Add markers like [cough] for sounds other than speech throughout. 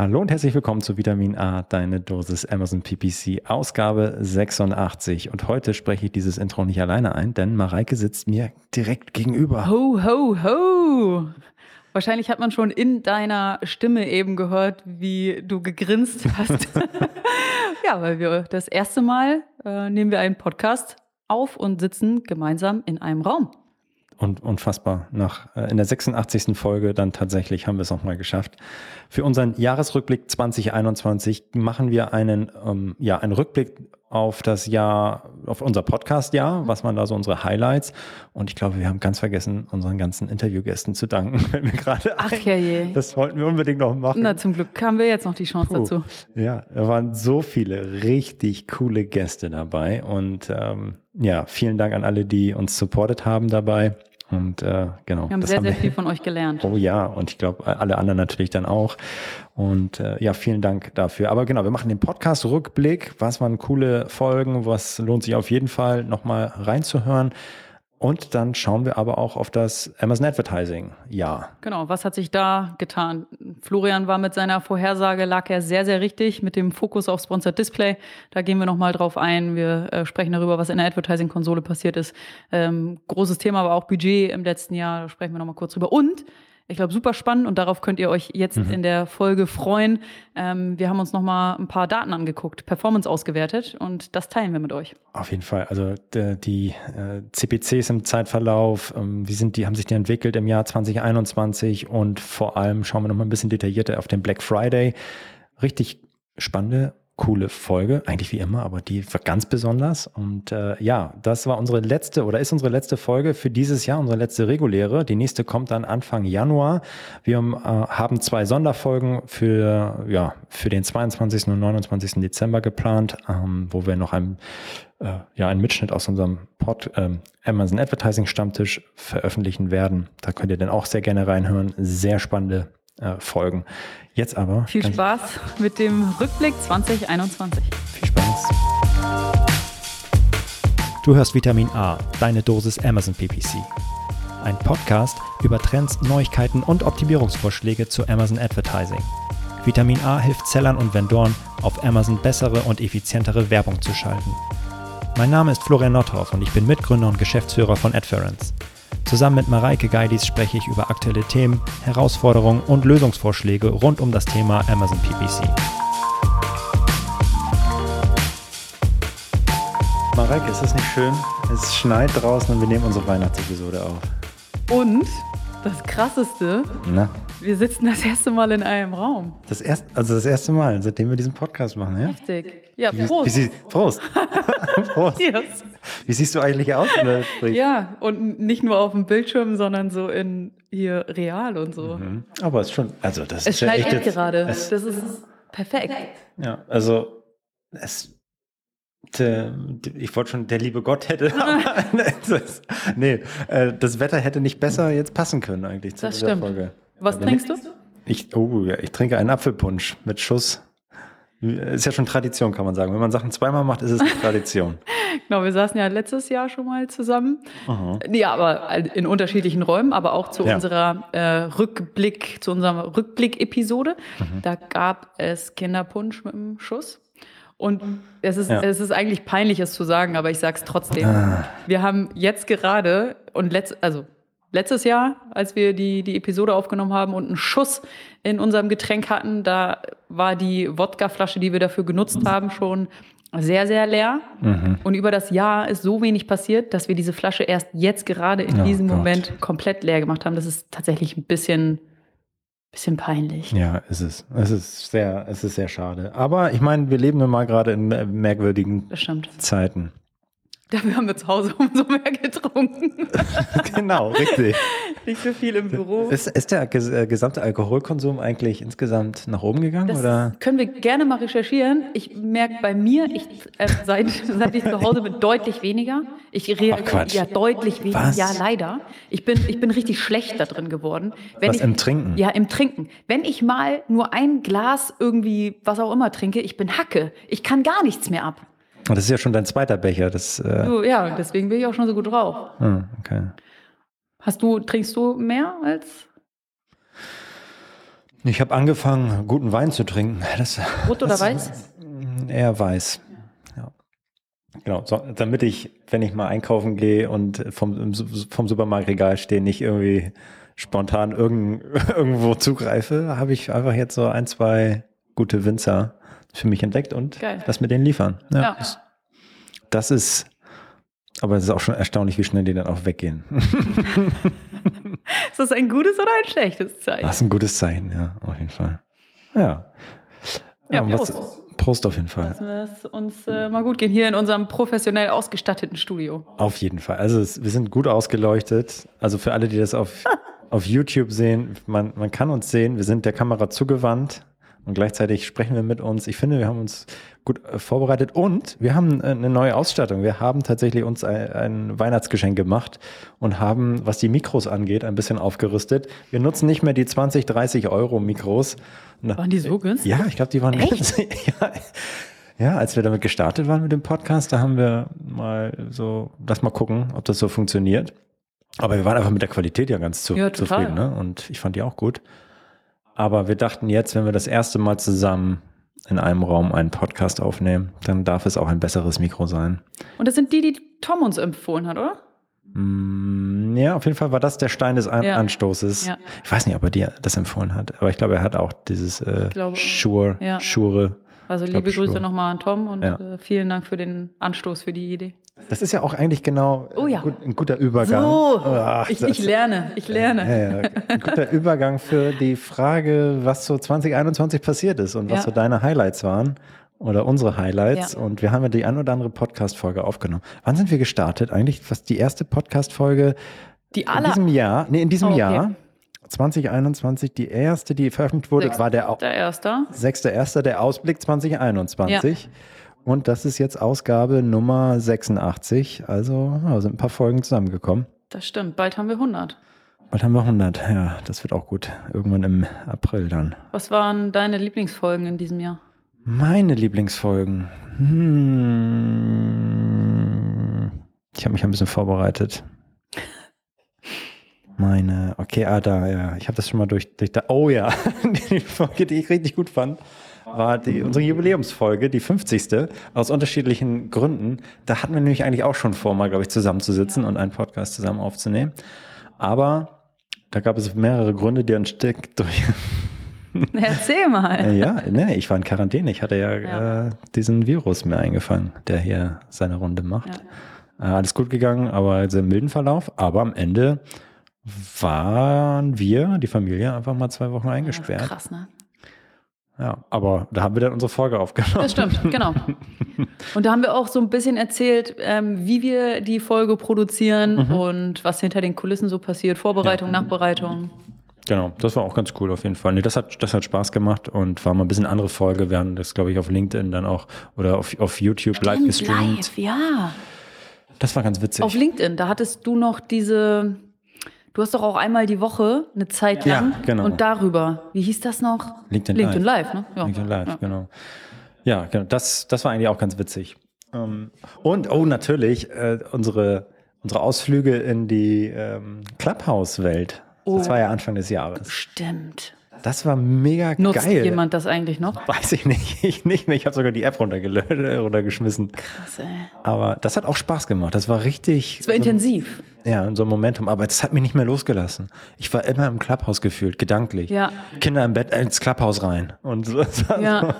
Hallo und herzlich willkommen zu Vitamin A, deine Dosis Amazon PPC, Ausgabe 86. Und heute spreche ich dieses Intro nicht alleine ein, denn Mareike sitzt mir direkt gegenüber. Ho, ho, ho! Wahrscheinlich hat man schon in deiner Stimme eben gehört, wie du gegrinst hast. [laughs] [laughs] ja, weil wir das erste Mal äh, nehmen wir einen Podcast auf und sitzen gemeinsam in einem Raum. Und unfassbar. Nach, äh, in der 86. Folge dann tatsächlich haben wir es nochmal geschafft. Für unseren Jahresrückblick 2021 machen wir einen, ähm, ja, einen Rückblick auf das Jahr, auf unser Podcast-Jahr, was waren da so unsere Highlights. Und ich glaube, wir haben ganz vergessen, unseren ganzen Interviewgästen zu danken, [laughs] wenn wir gerade Ach ja je. Das wollten wir unbedingt noch machen. Na, zum Glück haben wir jetzt noch die Chance Puh. dazu. Ja, da waren so viele richtig coole Gäste dabei. Und ähm, ja, vielen Dank an alle, die uns supportet haben dabei. Und äh, genau. Wir haben sehr, haben sehr wir. viel von euch gelernt. Oh ja, und ich glaube, alle anderen natürlich dann auch. Und äh, ja, vielen Dank dafür. Aber genau, wir machen den Podcast-Rückblick. Was waren coole Folgen? Was lohnt sich auf jeden Fall nochmal reinzuhören? Und dann schauen wir aber auch auf das Amazon Advertising. Ja. Genau, was hat sich da getan? Florian war mit seiner Vorhersage, lag er sehr, sehr richtig mit dem Fokus auf Sponsored Display. Da gehen wir nochmal drauf ein. Wir äh, sprechen darüber, was in der Advertising-Konsole passiert ist. Ähm, großes Thema war auch Budget im letzten Jahr. Da sprechen wir nochmal kurz drüber. Und ich glaube, super spannend und darauf könnt ihr euch jetzt mhm. in der Folge freuen. Ähm, wir haben uns noch mal ein paar Daten angeguckt, Performance ausgewertet und das teilen wir mit euch. Auf jeden Fall. Also die, äh, CPCs im Zeitverlauf, ähm, wie sind die, haben sich die entwickelt im Jahr 2021 und vor allem schauen wir noch mal ein bisschen detaillierter auf den Black Friday. Richtig spannende coole Folge, eigentlich wie immer, aber die war ganz besonders. Und äh, ja, das war unsere letzte oder ist unsere letzte Folge für dieses Jahr, unsere letzte reguläre. Die nächste kommt dann Anfang Januar. Wir äh, haben zwei Sonderfolgen für, ja, für den 22. und 29. Dezember geplant, ähm, wo wir noch ein äh, ja, einen Mitschnitt aus unserem Pod, ähm, Amazon Advertising Stammtisch veröffentlichen werden. Da könnt ihr dann auch sehr gerne reinhören. Sehr spannende äh, Folgen. Jetzt aber. Viel Spaß mit dem Rückblick 2021. Viel Spaß. Du hörst Vitamin A, deine Dosis Amazon PPC. Ein Podcast über Trends, Neuigkeiten und Optimierungsvorschläge zu Amazon Advertising. Vitamin A hilft Sellern und Vendoren, auf Amazon bessere und effizientere Werbung zu schalten. Mein Name ist Florian Nothoff und ich bin Mitgründer und Geschäftsführer von Adference. Zusammen mit Mareike Geidis spreche ich über aktuelle Themen, Herausforderungen und Lösungsvorschläge rund um das Thema Amazon PPC. Mareike, ist das nicht schön? Es schneit draußen und wir nehmen unsere Weihnachtsepisode auf. Und das Krasseste, Na? Wir sitzen das erste Mal in einem Raum. Das erste, also das erste Mal, seitdem wir diesen Podcast machen, ja? Heftig. Ja, Prost. Wie, wie, Prost. [laughs] Prost. Yes. Wie siehst du eigentlich aus? ja, und nicht nur auf dem Bildschirm, sondern so in hier real und so. Mhm. Aber es ist schon, also das es ist ja echt gerade. Das ist perfekt. Ja, also es der, ich wollte schon, der liebe Gott hätte. [laughs] [laughs] das, nee, äh, das Wetter hätte nicht besser jetzt passen können eigentlich zu das dieser stimmt. Folge. Was Aber trinkst du? Ich, oh, ja, ich trinke einen Apfelpunsch mit Schuss. Ist ja schon Tradition, kann man sagen. Wenn man Sachen zweimal macht, ist es eine Tradition. [laughs] genau, wir saßen ja letztes Jahr schon mal zusammen. Aha. Ja, aber in unterschiedlichen Räumen, aber auch zu ja. unserer äh, Rückblick, zu unserer Rückblick-Episode. Mhm. Da gab es Kinderpunsch mit dem Schuss. Und es ist, ja. es ist eigentlich peinlich, es zu sagen, aber ich sage es trotzdem. Ah. Wir haben jetzt gerade und letzt, also letztes Jahr, als wir die, die Episode aufgenommen haben und einen Schuss in unserem Getränk hatten, da war die Wodkaflasche, die wir dafür genutzt haben, schon sehr, sehr leer. Mhm. Und über das Jahr ist so wenig passiert, dass wir diese Flasche erst jetzt gerade in oh diesem Gott. Moment komplett leer gemacht haben. Das ist tatsächlich ein bisschen bisschen peinlich. Ja, es ist. Es ist sehr, es ist sehr schade. Aber ich meine, wir leben nun mal gerade in merkwürdigen Zeiten. Dafür haben wir zu Hause [laughs] umso mehr getrunken. [laughs] genau, richtig. Nicht so viel im Büro. Ist, ist der äh, gesamte Alkoholkonsum eigentlich insgesamt nach oben gegangen? Das oder? können wir gerne mal recherchieren. Ich merke bei mir, ich, äh, seit, seit ich zu Hause bin, deutlich weniger. Ich reagiere ja deutlich weniger. Was? Ja, leider. Ich bin, ich bin richtig schlecht da drin geworden. Wenn was, ich, im Trinken? Ja, im Trinken. Wenn ich mal nur ein Glas irgendwie, was auch immer trinke, ich bin Hacke. Ich kann gar nichts mehr ab. Und das ist ja schon dein zweiter Becher. Das, äh du, ja, deswegen bin ich auch schon so gut drauf. Hm, okay. Hast du, trinkst du mehr als? Ich habe angefangen, guten Wein zu trinken. Das, Rot oder weiß? Eher weiß. Ja. Genau, so, damit ich, wenn ich mal einkaufen gehe und vom, vom Supermarktregal stehe, nicht irgendwie spontan irgend, [laughs] irgendwo zugreife, habe ich einfach jetzt so ein, zwei gute Winzer für mich entdeckt und Geil. das mit denen liefern. Ja, ja. Das, das ist, aber es ist auch schon erstaunlich, wie schnell die dann auch weggehen. [laughs] ist das ein gutes oder ein schlechtes Zeichen? Das ist ein gutes Zeichen, ja, auf jeden Fall. Ja. Ja, Prost. Prost auf jeden Fall. Lassen wir es uns äh, mal gut gehen hier in unserem professionell ausgestatteten Studio. Auf jeden Fall. Also es, wir sind gut ausgeleuchtet. Also für alle, die das auf, [laughs] auf YouTube sehen, man, man kann uns sehen. Wir sind der Kamera zugewandt und gleichzeitig sprechen wir mit uns. Ich finde, wir haben uns gut äh, vorbereitet und wir haben äh, eine neue Ausstattung. Wir haben tatsächlich uns ein, ein, Weihnachtsgeschenk gemacht und haben, was die Mikros angeht, ein bisschen aufgerüstet. Wir nutzen nicht mehr die 20, 30 Euro Mikros. Waren die so günstig? Ja, ich glaube, die waren günstig. [laughs] ja. ja, als wir damit gestartet waren mit dem Podcast, da haben wir mal so, lass mal gucken, ob das so funktioniert. Aber wir waren einfach mit der Qualität ja ganz zu, ja, zufrieden, ne? Und ich fand die auch gut. Aber wir dachten jetzt, wenn wir das erste Mal zusammen in einem Raum einen Podcast aufnehmen, dann darf es auch ein besseres Mikro sein. Und das sind die, die Tom uns empfohlen hat, oder? Mm, ja, auf jeden Fall war das der Stein des An ja. Anstoßes. Ja. Ich weiß nicht, ob er dir das empfohlen hat, aber ich glaube, er hat auch dieses äh, Sure, ja. Sure. Also liebe Grüße nochmal an Tom und äh, vielen Dank für den Anstoß, für die Idee. Das ist ja auch eigentlich genau oh ja. gut, ein guter Übergang. So, Ach, ich, ich, lerne, ich lerne. Ja, ja. Ein guter [laughs] Übergang für die Frage, was so 2021 passiert ist und was so deine Highlights waren oder unsere Highlights. Und wir haben ja die ein oder andere Podcast-Folge aufgenommen. Wann sind wir gestartet? Eigentlich was die erste Podcast-Folge die in diesem Jahr? Nee, in diesem oh, okay. Jahr. 2021, die erste, die veröffentlicht wurde, Sechster war der, der erste. 6.1. der Ausblick 2021. Ja. Und das ist jetzt Ausgabe Nummer 86. Also ja, sind ein paar Folgen zusammengekommen. Das stimmt. Bald haben wir 100. Bald haben wir 100. Ja, das wird auch gut. Irgendwann im April dann. Was waren deine Lieblingsfolgen in diesem Jahr? Meine Lieblingsfolgen. Hm. Ich habe mich ein bisschen vorbereitet. Meine, okay, ah, da, ja. Ich habe das schon mal durch, durch da. Oh ja, [laughs] die Folge, die ich richtig gut fand war die, unsere Jubiläumsfolge, die 50. Aus unterschiedlichen Gründen. Da hatten wir nämlich eigentlich auch schon vor, mal, glaube ich, zusammenzusitzen und einen Podcast zusammen aufzunehmen. Aber da gab es mehrere Gründe, die ein Stück [laughs] durch. [laughs] Erzähl mal. Ja, ne, ich war in Quarantäne. Ich hatte ja, ja. Äh, diesen Virus mir eingefangen, der hier seine Runde macht. Ja. Äh, alles gut gegangen, aber sehr milden Verlauf. Aber am Ende waren wir, die Familie, einfach mal zwei Wochen eingesperrt. Ja, krass, ne? Ja, aber da haben wir dann unsere Folge aufgenommen. Das stimmt, genau. Und da haben wir auch so ein bisschen erzählt, ähm, wie wir die Folge produzieren mhm. und was hinter den Kulissen so passiert, Vorbereitung, ja. Nachbereitung. Genau, das war auch ganz cool auf jeden Fall. Nee, das hat, das hat Spaß gemacht und war mal ein bisschen andere Folge. Wir haben das, glaube ich, auf LinkedIn dann auch oder auf, auf YouTube Stimmt, live gestreamt. Live, ja. Das war ganz witzig. Auf LinkedIn, da hattest du noch diese, Du hast doch auch einmal die Woche eine Zeit lang ja, genau. und darüber, wie hieß das noch? LinkedIn, LinkedIn Live. Live ne? ja. LinkedIn Live, ja. genau. Ja, genau. Das, das war eigentlich auch ganz witzig. Ähm, und, oh, natürlich, äh, unsere, unsere Ausflüge in die ähm, Clubhouse-Welt. Oh. Das war ja Anfang des Jahres. Stimmt. Das war mega Nutzt geil. jemand das eigentlich noch? Weiß ich nicht. [laughs] Ich nicht mehr. Ich habe sogar die App [laughs] runtergeschmissen. Krass, ey. Aber das hat auch Spaß gemacht. Das war richtig. Es war so, intensiv. Ja, so ein Momentum. Aber das hat mich nicht mehr losgelassen. Ich war immer im Clubhaus gefühlt, gedanklich. Ja. Kinder im Bett ins Clubhaus rein. Und [laughs] so. ja.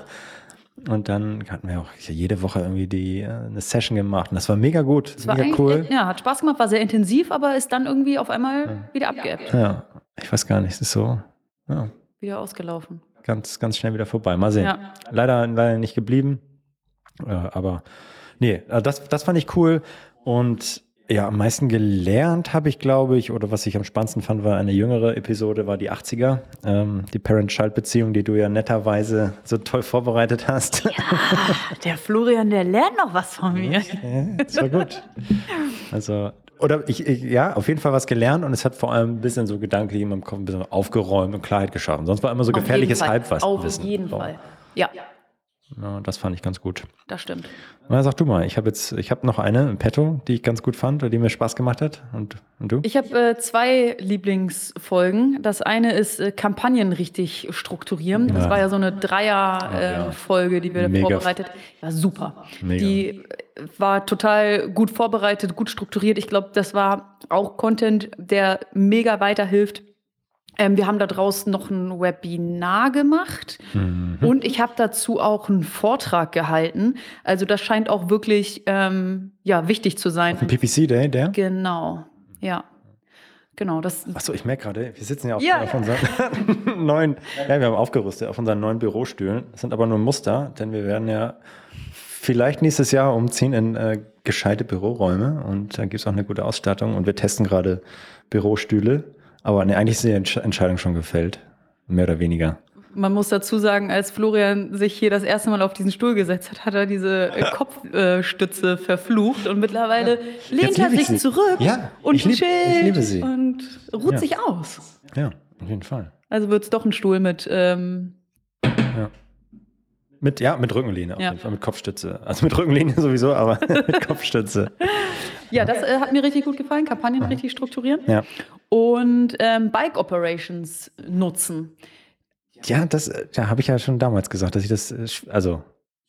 Und dann hatten wir auch jede Woche irgendwie die, äh, eine Session gemacht. Und das war mega gut. Das war mega cool. Ja, hat Spaß gemacht, war sehr intensiv, aber ist dann irgendwie auf einmal ja. wieder abgeebbt. Ja, ich weiß gar nicht. Es ist so. Ja wieder ausgelaufen. Ganz, ganz schnell wieder vorbei. Mal sehen. Ja. Leider, leider nicht geblieben. Äh, aber nee, also das, das fand ich cool. Und ja, am meisten gelernt habe ich, glaube ich, oder was ich am spannendsten fand, war eine jüngere Episode, war die 80er. Ähm, die Parent-Child-Beziehung, die du ja netterweise so toll vorbereitet hast. Ja, der Florian, der lernt noch was von mir. Ja, das war gut. Also oder ich, ich, ja, auf jeden Fall was gelernt und es hat vor allem ein bisschen so gedanklich in meinem Kopf ein bisschen aufgeräumt und Klarheit geschaffen. Sonst war immer so gefährliches Halbwissen. Auf jeden so. Fall. Ja. Ja, das fand ich ganz gut. Das stimmt. Na, sag du mal, ich habe jetzt, ich habe noch eine im Petto, die ich ganz gut fand, die mir Spaß gemacht hat. Und, und du? Ich habe äh, zwei Lieblingsfolgen. Das eine ist äh, Kampagnen richtig strukturieren. Das Ja. war ja so eine Dreier-Folge, Ja, ja. die wir Mega. vorbereitet. War super. Mega. Die äh, war total gut vorbereitet, gut strukturiert. Ich glaube, das war auch Content, der mega weiterhilft. Ähm, wir haben da draußen noch ein Webinar gemacht Mhm. und ich habe dazu auch einen Vortrag gehalten. Also das scheint auch wirklich ähm, ja, wichtig zu sein. Ein PPC Day, der? Genau, ja. Genau, das Achso, ich merke gerade, wir sitzen ja auf, Ja, auf ja. unseren [laughs] neuen, ja, wir haben aufgerüstet auf unseren neuen Bürostühlen. Das sind aber nur Muster, denn wir werden ja vielleicht nächstes Jahr umziehen in äh, gescheite Büroräume und da gibt es auch eine gute Ausstattung und wir testen gerade Bürostühle. Aber ne, eigentlich ist die Entsch Entscheidung schon gefällt, mehr oder weniger. Man muss dazu sagen, als Florian sich hier das erste Mal auf diesen Stuhl gesetzt hat, hat er diese äh, [laughs] Kopfstütze verflucht und mittlerweile lehnt Jetzt er sich sie. zurück Ja, und ich lieb- chillt ich und ruht Ja. sich aus. Ja, auf jeden Fall. Also wird es doch ein Stuhl mit, ähm, Mit, ja, mit Rückenlehne auf Ja. jeden Fall, mit Kopfstütze. Also mit Rückenlehne sowieso, aber [laughs] mit Kopfstütze. ja, das äh, hat mir richtig gut gefallen, Kampagnen richtig strukturieren Ja. und ähm, Bike Operations nutzen. Ja, das äh, ja, habe ich ja schon damals gesagt, dass ich das, äh, also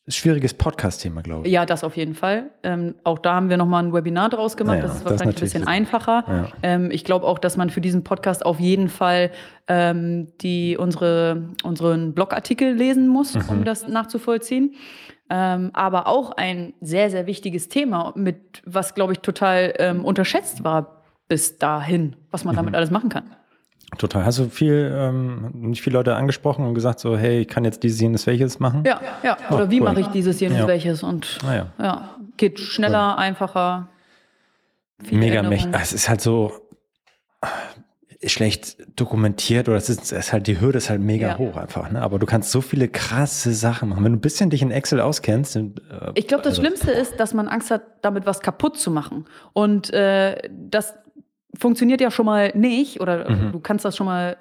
schwieriges Podcast-Thema, glaube ich. Ja, das auf jeden Fall. Ähm, auch da haben wir nochmal ein Webinar draus gemacht. Ja, das ist das wahrscheinlich ein natürlich bisschen einfacher. Ja. Ähm, ich glaube auch, dass man für diesen Podcast auf jeden Fall ähm, die, unsere, unseren Blogartikel lesen muss, Mhm. um das nachzuvollziehen. Ähm, aber auch ein sehr, sehr wichtiges Thema, mit was, glaube ich, total ähm, unterschätzt war bis dahin, was man Mhm. damit alles machen kann. Total. Hast du viel, ähm, nicht viele Leute angesprochen und gesagt, so, hey, ich kann jetzt dieses, jenes, welches machen? Ja, ja. Oder Oh, wie cool. mache ich dieses, jenes, Ja. welches? Und Ah, ja. ja, geht schneller, einfacher. viele Mega mächtig. Es ist halt so schlecht dokumentiert oder es ist, ist halt, die Hürde ist halt mega Ja. hoch einfach, ne? Aber du kannst so viele krasse Sachen machen. Wenn du ein bisschen dich in Excel auskennst, äh, Ich glaube, das also- Schlimmste ist, dass man Angst hat, damit was kaputt zu machen. Und äh, das funktioniert ja schon mal nicht oder Mhm. du kannst das schon mal,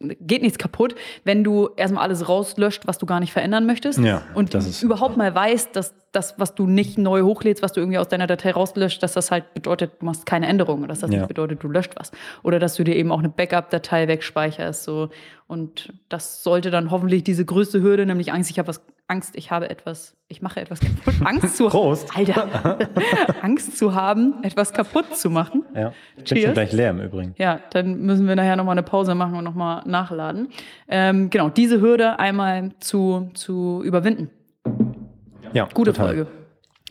äh, geht nichts kaputt, wenn du erstmal alles rauslöscht, was du gar nicht verändern möchtest. Ja, und überhaupt mal weißt, dass das, was du nicht neu hochlädst, was du irgendwie aus deiner Datei rauslöscht, dass das halt bedeutet, du machst keine Änderungen, dass das Ja. nicht bedeutet, du löscht was. Oder dass du dir eben auch eine Backup-Datei wegspeicherst. So. Und das sollte dann hoffentlich diese größte Hürde, nämlich Angst, ich habe was, Angst, ich habe etwas, ich mache etwas kaputt. [laughs] Angst zu Prost. Alter. [laughs] Angst zu haben, etwas kaputt zu machen. Ja. Ich bin Cheers. schon gleich leer im Übrigen. Ja, dann müssen wir nachher nochmal eine Pause machen und nochmal nachladen. Ähm, genau, diese Hürde einmal zu, zu überwinden. Ja, Gute total. Folge.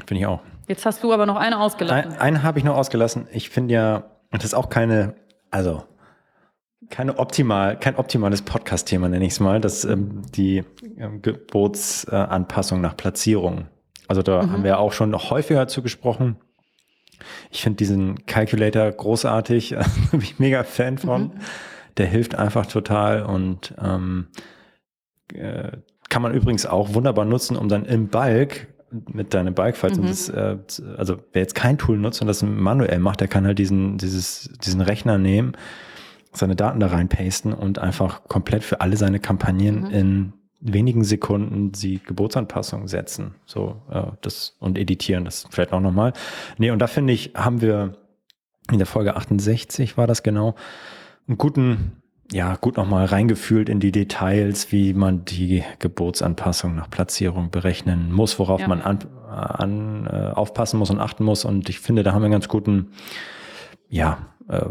Finde ich auch. Jetzt hast du aber noch eine ausgelassen. Ein, einen habe ich noch ausgelassen. Ich finde ja, das ist auch keine, also keine optimal, kein optimales Podcast-Thema, nenne ich es mal, das ähm, die ähm, Gebotsanpassung nach Platzierung. Also da haben wir auch schon noch häufiger zu gesprochen. Ich finde diesen Calculator großartig, [laughs] bin ich mega Fan von. Der hilft einfach total und ähm, äh, kann man übrigens auch wunderbar nutzen, um dann im Bulk mit deinem Bulk, falls Mhm. das, äh, also wer jetzt kein Tool nutzt und das manuell macht, der kann halt diesen, dieses, diesen Rechner nehmen, seine Daten da reinpasten und einfach komplett für alle seine Kampagnen Mhm. in wenigen Sekunden die Gebotsanpassung setzen. So, äh, das und editieren, das vielleicht auch nochmal. Nee, und da finde ich, haben wir in der Folge 68 war das genau, einen guten, ja, gut nochmal reingefühlt in die Details, wie man die Gebotsanpassung nach Platzierung berechnen muss, worauf Ja. man an, an, äh, aufpassen muss und achten muss. Und ich finde, da haben wir einen ganz guten, ja, äh,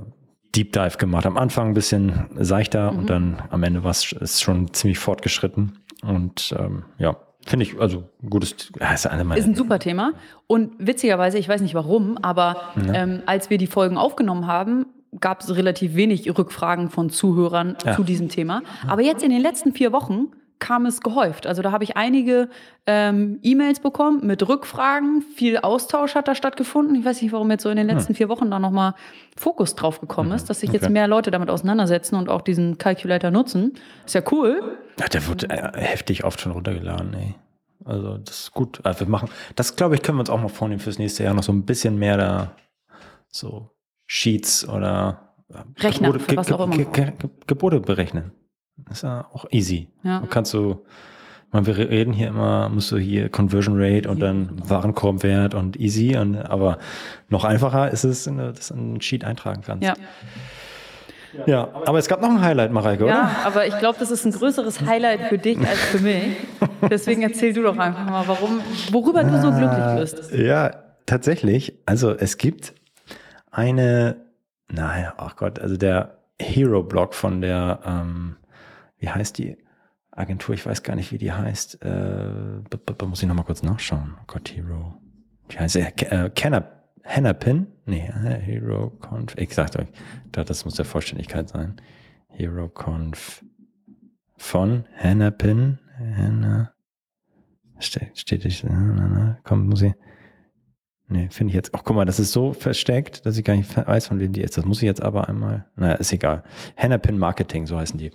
Deep Dive gemacht. Am Anfang ein bisschen seichter Mhm. und dann am Ende war es schon ziemlich fortgeschritten. Und ähm, ja, finde ich, also gutes, ja, ist eine meiner Ist ein super Thema. Und witzigerweise, ich weiß nicht warum, aber ähm, als wir die Folgen aufgenommen haben, gab es relativ wenig Rückfragen von Zuhörern Ja. zu diesem Thema. Aber jetzt in den letzten vier Wochen kam es gehäuft. Also da habe ich einige ähm, E-Mails bekommen mit Rückfragen. Viel Austausch hat da stattgefunden. Ich weiß nicht, warum jetzt so in den letzten vier Wochen da nochmal Fokus drauf gekommen ist, dass sich jetzt Okay. mehr Leute damit auseinandersetzen und auch diesen Calculator nutzen. Ist ja cool. Ja, der wird äh, heftig oft schon runtergeladen, ey. Also das ist gut. Also wir machen, das glaube ich, können wir uns auch noch vornehmen fürs nächste Jahr noch so ein bisschen mehr da so Sheets oder äh, Rechner, für was auch immer. Ge Ge Ge Gebote berechnen. Das ist ja auch easy. Ja. Du kannst so Man, wir reden hier immer, musst du hier Conversion Rate und dann Warenkorbwert und easy, und, aber noch einfacher ist es, dass du einen Sheet eintragen kannst. Ja. Ja, aber es gab noch ein Highlight, Mareike, oder? Ja, aber ich glaube, das ist ein größeres Highlight für dich als für mich. [laughs] Deswegen erzähl du doch einfach mal, warum, worüber du so glücklich bist. Ja, tatsächlich. Also es gibt eine, naja, ach Gott, also der Hero-Blog von der, ähm, wie heißt die Agentur? Ich weiß gar nicht, wie die heißt. Äh, muss ich nochmal kurz nachschauen. Gott, Hero. Wie heißt der? Äh, Canap Hennapin? Nee, Hero Conf. Ich sag's euch, das muss der Vollständigkeit sein. Hero Conf von Hennapin. Henna. Steht, steht ich, komm, muss ich. Nee, finde ich jetzt. Ach, guck mal, das ist so versteckt, dass ich gar nicht weiß, von wem die ist. Das muss ich jetzt aber einmal. Naja, ist egal. Hennapin Marketing, so heißen die.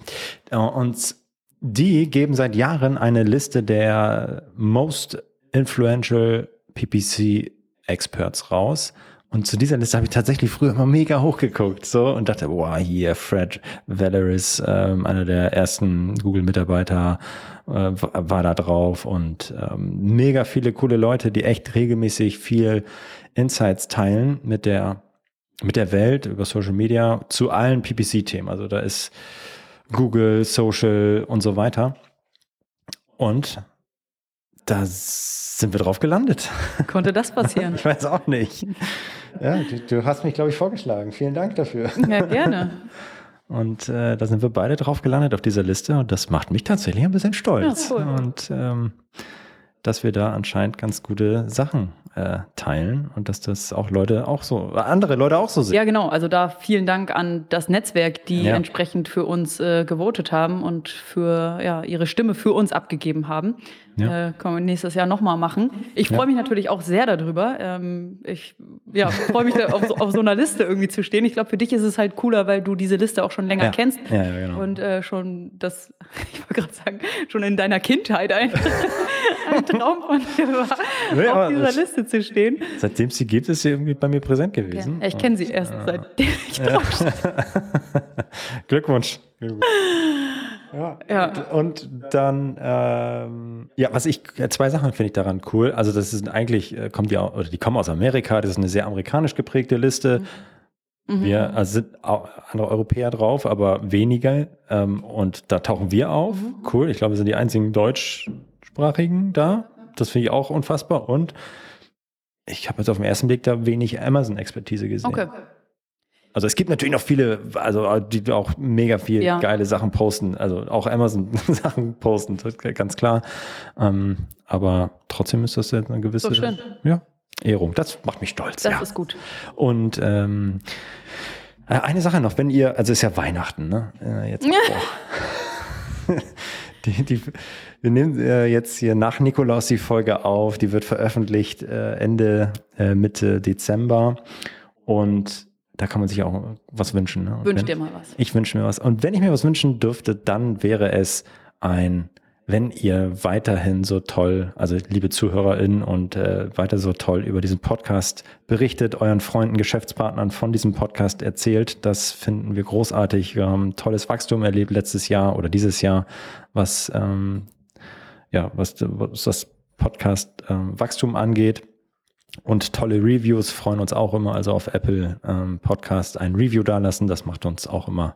Äh, und die geben seit Jahren eine Liste der most influential PPC Experts raus. Und zu dieser Liste habe ich tatsächlich früher immer mega hochgeguckt so und dachte, wow, hier Fred Valeris, ähm, einer der ersten Google-Mitarbeiter, äh, war da drauf und ähm, mega viele coole Leute, die echt regelmäßig viel Insights teilen mit der mit der Welt über Social Media zu allen PPC-Themen. Also da ist Google, Social und so weiter. Und da sind wir drauf gelandet. Konnte das passieren? [laughs] ich weiß auch nicht. Ja, du, du hast mich, glaube ich, vorgeschlagen. Vielen Dank dafür. Ja, gerne. Und äh, da sind wir beide drauf gelandet auf dieser Liste und das macht mich tatsächlich ein bisschen stolz. Ja, cool. Und ähm, dass wir da anscheinend ganz gute Sachen äh, teilen und dass das auch Leute auch so, andere Leute auch so sehen. Ja, genau. Also da vielen Dank an das Netzwerk, die ja. entsprechend für uns äh, gewotet haben und für ja, ihre Stimme für uns abgegeben haben. Ja. Äh, können wir nächstes Jahr nochmal machen. Ich freue mich natürlich auch sehr darüber. Ähm, ich ja, freue mich auf, auf, so einer Liste irgendwie zu stehen. Ich glaube, für dich ist es halt cooler, weil du diese Liste auch schon länger kennst. Ja, genau. Und äh, schon das, [laughs] ich wollte gerade sagen, schon in deiner Kindheit ein, ein Traum von dir [laughs] war, nee, auf dieser Liste zu stehen. Seitdem sie gibt, ist sie irgendwie bei mir präsent gewesen. Ja, ich kenne sie erst, seitdem ich draufstehe. [laughs] Glückwunsch. Ja. ja. Und dann, ähm, ja, was ich, zwei Sachen finde ich daran cool. Also, das ist eigentlich, äh, kommt ja, oder die kommen aus Amerika, das ist eine sehr amerikanisch geprägte Liste. Mhm. Wir also sind auch andere Europäer drauf, aber weniger. Ähm, und da tauchen wir auf. Mhm. Cool. Ich glaube, wir sind die einzigen deutschsprachigen da. Das finde ich auch unfassbar. Und ich habe jetzt auf den ersten Blick da wenig Amazon-Expertise gesehen. Okay. Also es gibt natürlich noch viele, also die auch mega viel ja. geile Sachen posten, also auch Amazon [laughs] Sachen posten, ganz klar. Ähm, aber trotzdem ist das eine gewisse so ja, Ehrung. Das macht mich stolz. Das ja. ist gut. Und ähm, äh, eine Sache noch, wenn ihr, also es ist ja Weihnachten, ne? Äh, jetzt, [laughs] [laughs] die, die, wir nehmen äh, jetzt hier nach Nikolaus die Folge auf, die wird veröffentlicht äh, Ende, äh, Mitte Dezember. Und da kann man sich auch was wünschen. Ne? Wünsch dir mal was. Ich wünsche mir was. Und wenn ich mir was wünschen dürfte, dann wäre es ein, wenn ihr weiterhin so toll, also liebe ZuhörerInnen und äh, weiter so toll über diesen Podcast berichtet, euren Freunden, Geschäftspartnern von diesem Podcast erzählt, das finden wir großartig. Wir haben tolles Wachstum erlebt letztes Jahr oder dieses Jahr, was ähm, ja, was, was das Podcast ähm, Wachstum angeht und tolle Reviews freuen uns auch immer. Also auf Apple ähm, Podcast ein Review dalassen. Das macht uns auch immer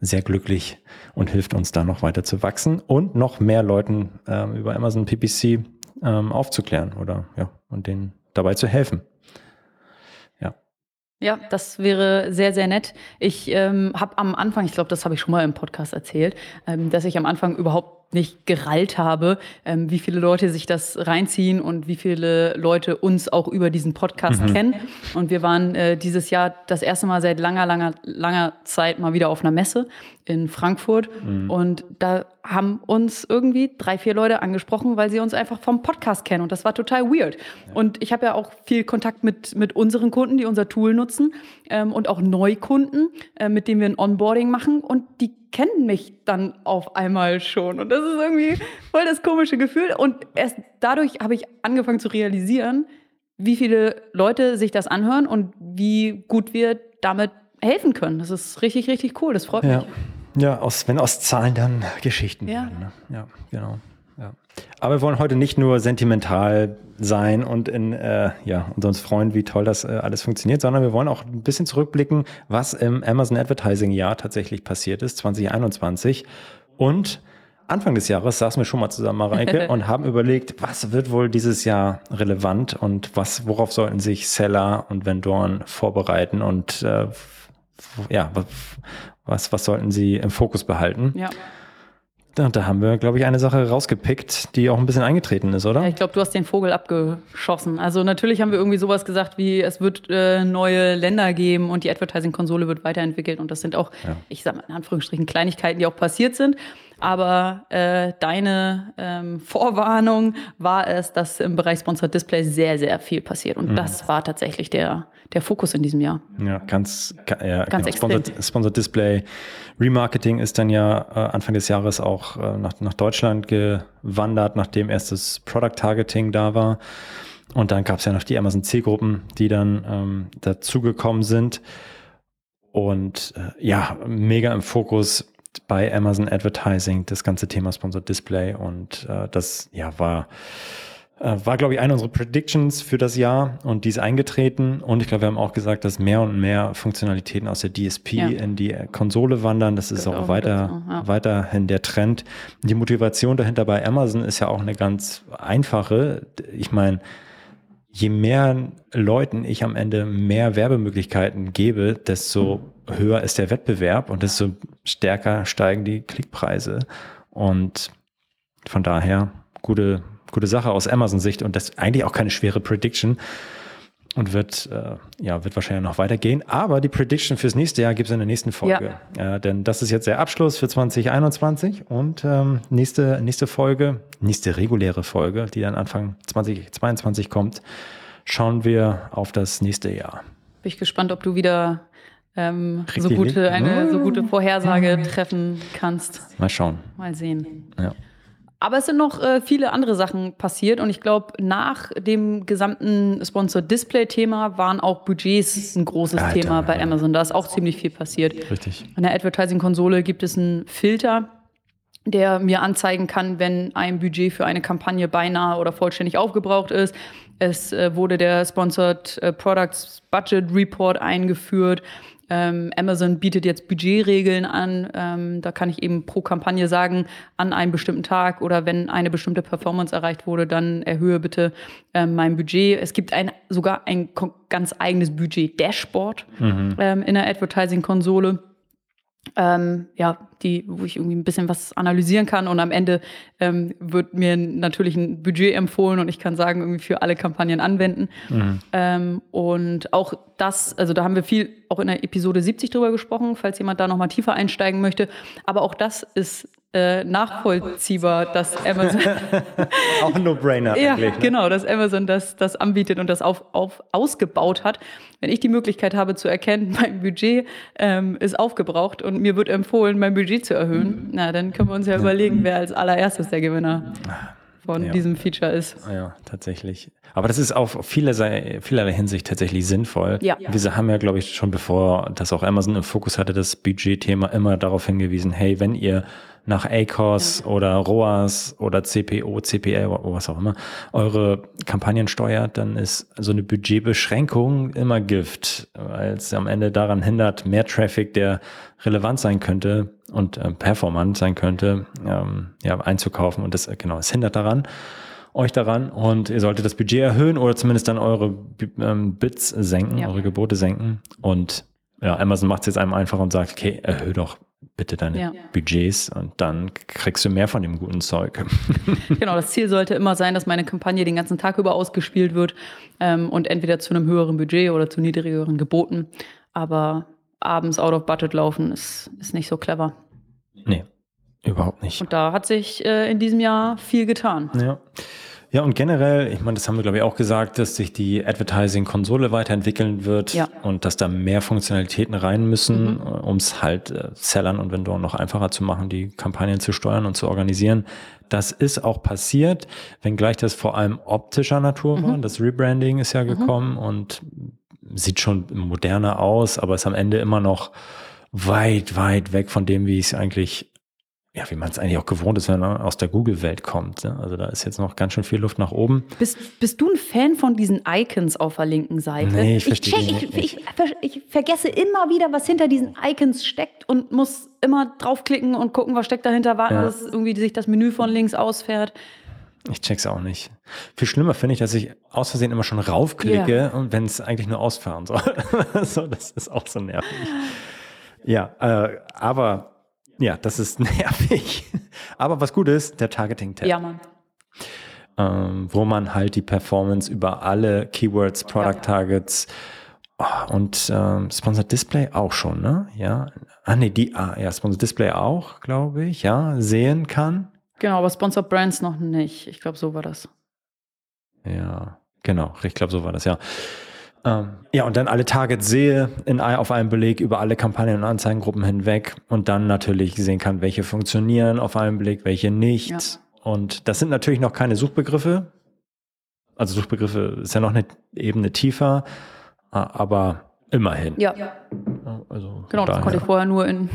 sehr glücklich und hilft uns da noch weiter zu wachsen und noch mehr Leuten ähm, über Amazon PPC ähm, aufzuklären oder ja und denen dabei zu helfen. Ja. Das wäre sehr, sehr nett. Ich ähm, habe am Anfang, ich glaube, das habe ich schon mal im Podcast erzählt, ähm, dass ich am Anfang überhaupt nicht gerallt habe, ähm, wie viele Leute sich das reinziehen und wie viele Leute uns auch über diesen Podcast mhm. kennen. Und wir waren äh, dieses Jahr das erste Mal seit langer, langer, langer Zeit mal wieder auf einer Messe in Frankfurt. Mhm. Und da haben uns irgendwie drei, vier Leute angesprochen, weil sie uns einfach vom Podcast kennen. Und das war total weird. Ja. Und ich habe ja auch viel Kontakt mit, mit unseren Kunden, die unser Tool nutzen ähm, und auch Neukunden, äh, mit denen wir ein Onboarding machen. Und die kennen mich dann auf einmal schon. Und das ist irgendwie voll das komische Gefühl. Und erst dadurch habe ich angefangen zu realisieren, wie viele Leute sich das anhören und wie gut wir damit helfen können. Das ist richtig, richtig cool. Das freut ja. mich. Ja, aus, wenn aus Zahlen dann Geschichten ja. werden. Ne? Ja, genau. Aber wir wollen heute nicht nur sentimental sein und in, äh, ja, und uns freuen, wie toll das äh, alles funktioniert, sondern wir wollen auch ein bisschen zurückblicken, was im Amazon Advertising Jahr tatsächlich passiert ist, 2021. Und Anfang des Jahres saßen wir schon mal zusammen, Mareike, [laughs] und haben überlegt, was wird wohl dieses Jahr relevant und was, worauf sollten sich Seller und Vendoren vorbereiten und äh, ja, was, was sollten sie im Fokus behalten? Ja. Da, da haben wir, glaube ich, eine Sache rausgepickt, die auch ein bisschen eingetreten ist, oder? Ja, ich glaube, du hast den Vogel abgeschossen. Also natürlich haben wir irgendwie sowas gesagt wie, es wird äh, neue Länder geben und die Advertising-Konsole wird weiterentwickelt. Und das sind auch, ja. ich sage mal in Anführungsstrichen, Kleinigkeiten, die auch passiert sind. Aber äh, deine ähm, Vorwarnung war es, dass im Bereich Sponsored Display sehr, sehr viel passiert. Und mhm. das war tatsächlich der, der Fokus in diesem Jahr. Ja, ganz, ja, ganz genau. Sponsored, Sponsored, Display. Remarketing ist dann ja äh, Anfang des Jahres auch äh, nach, nach Deutschland gewandert, nachdem erst das Product Targeting da war. Und dann gab es ja noch die Amazon C-Gruppen, die dann ähm, dazugekommen sind. Und äh, ja, mega im Fokus bei Amazon Advertising das ganze Thema Sponsored Display und äh, das ja war war glaube ich eine unserer Predictions für das Jahr und die ist eingetreten und ich glaube wir haben auch gesagt, dass mehr und mehr Funktionalitäten aus der DSP ja. in die Konsole wandern, das ist genau, auch weiter so, ja. weiterhin der Trend. Die Motivation dahinter bei Amazon ist ja auch eine ganz einfache. Ich meine je mehr Leuten ich am Ende mehr Werbemöglichkeiten gebe, desto höher ist der Wettbewerb und desto stärker steigen die Klickpreise. Und von daher gute, gute Sache aus Amazon-Sicht und das ist eigentlich auch keine schwere Prediction und wird, äh, ja, wird wahrscheinlich noch weitergehen. Aber die Prediction fürs nächste Jahr gibt es in der nächsten Folge. Ja. Äh, denn das ist jetzt der Abschluss für 2021 und ähm, nächste, nächste Folge, nächste reguläre Folge, die dann Anfang 2022 kommt, schauen wir auf das nächste Jahr. Bin ich gespannt, ob du wieder ähm, so gute, eine so gute Vorhersage treffen kannst. Mal schauen. Mal sehen. Ja. Aber es sind noch äh, viele andere Sachen passiert und ich glaube, nach dem gesamten Sponsored Display-Thema waren auch Budgets ein großes Alter, Thema bei. Amazon. Da ist auch ziemlich viel passiert. Richtig. In der Advertising-Konsole gibt es einen Filter, der mir anzeigen kann, wenn ein Budget für eine Kampagne beinahe oder vollständig aufgebraucht ist. Es äh, wurde der Sponsored äh, Products Budget Report eingeführt. Ähm, Amazon bietet jetzt Budgetregeln an. Ähm, da kann ich eben pro Kampagne sagen, an einem bestimmten Tag oder wenn eine bestimmte Performance erreicht wurde, dann erhöhe bitte ähm, mein Budget. Es gibt ein, sogar ein ganz eigenes Budget-Dashboard mhm. Ähm, in der Advertising-Konsole ähm, ja, die, wo ich irgendwie ein bisschen was analysieren kann und am Ende ähm, wird mir natürlich ein Budget empfohlen und ich kann sagen, irgendwie für alle Kampagnen anwenden. Mhm. Ähm, und auch das, also da haben wir viel auch in der Episode 70 drüber gesprochen, falls jemand da nochmal tiefer einsteigen möchte. Aber auch das ist äh, nachvollziehbar, dass Amazon. [laughs] Auch ein No-Brainer. ja, ne? genau, dass Amazon das, das anbietet und das auf, auf, ausgebaut hat. Wenn ich die Möglichkeit habe zu erkennen, [laughs] mein Budget ähm, ist aufgebraucht und mir wird empfohlen, mein Budget zu erhöhen, na, dann können wir uns ja, ja. überlegen, wer als allererstes der Gewinner von ja. diesem Feature ist. Ja, tatsächlich. Aber das ist auf vielerlei, vielerlei Hinsicht tatsächlich sinnvoll. Ja. Wir haben ja, glaube ich, schon bevor das auch Amazon im Fokus hatte, das Budgetthema immer darauf hingewiesen, hey, wenn ihr nach ACOS ja. oder ROAS oder CPO, CPL, was auch immer, eure Kampagnen steuert, dann ist so eine Budgetbeschränkung immer Gift, weil es am Ende daran hindert, mehr Traffic, der relevant sein könnte und äh, performant sein könnte, ähm, ja, einzukaufen. Und das, genau, es hindert daran euch daran und ihr solltet das Budget erhöhen oder zumindest dann eure ähm, Bits senken, ja. eure Gebote senken. Und ja, Amazon macht es jetzt einem einfach und sagt, okay, erhöhe doch bitte deine ja. Budgets und dann kriegst du mehr von dem guten Zeug. [laughs] genau, das Ziel sollte immer sein, dass meine Kampagne den ganzen Tag über ausgespielt wird ähm, und entweder zu einem höheren Budget oder zu niedrigeren Geboten. Aber abends out of budget laufen ist, ist nicht so clever. Nee, überhaupt nicht. Und da hat sich äh, in diesem Jahr viel getan. Ja. Ja, und generell, ich meine, das haben wir, glaube ich, auch gesagt, dass sich die Advertising-Konsole weiterentwickeln wird ja. und dass da mehr Funktionalitäten rein müssen, mhm. Äh, um es halt äh, Sellern und Vendoren noch einfacher zu machen, die Kampagnen zu steuern und zu organisieren. Das ist auch passiert, wenngleich das vor allem optischer Natur mhm. war. Das Rebranding ist ja mhm. gekommen mhm. und sieht schon moderner aus, aber ist am Ende immer noch weit, weit weg von dem, wie es eigentlich ja, wie man es eigentlich auch gewohnt ist, wenn man aus der Google-Welt kommt. Ne? Also da ist jetzt noch ganz schön viel Luft nach oben. Bist, bist du ein Fan von diesen Icons auf der linken Seite? Nee, ich ich, check, ich, ich, ich, vergesse immer wieder, was hinter diesen Icons steckt und muss immer draufklicken und gucken, was steckt dahinter, warten, ja. dass irgendwie sich das Menü von links ausfährt. Ich check's auch nicht. Viel schlimmer finde ich, dass ich aus Versehen immer schon raufklicke yeah. und wenn es eigentlich nur ausfahren soll. [laughs] so, das ist auch so nervig. Ja, äh, aber ja, das ist [laughs] nervig. Aber was gut ist, der Targeting-Tab. Ja, Mann. Ähm, wo man halt die Performance über alle Keywords, Product Targets oh, und ähm, Sponsored Display auch schon, ne? Ja. Ah, nee, die, ah, ja, Sponsored Display auch, glaube ich, ja, sehen kann. Genau, aber Sponsored Brands noch nicht. Ich glaube, so war das. Ja, genau, ich glaube, so war das, ja. Ähm, ja, und dann alle Targets sehe in, auf einem Beleg über alle Kampagnen und Anzeigengruppen hinweg und dann natürlich sehen kann, welche funktionieren auf einem Beleg, welche nicht. Ja. Und das sind natürlich noch keine Suchbegriffe. Also Suchbegriffe ist ja noch eine Ebene tiefer, aber immerhin. Ja. Also genau, das konnte ich vorher nur in,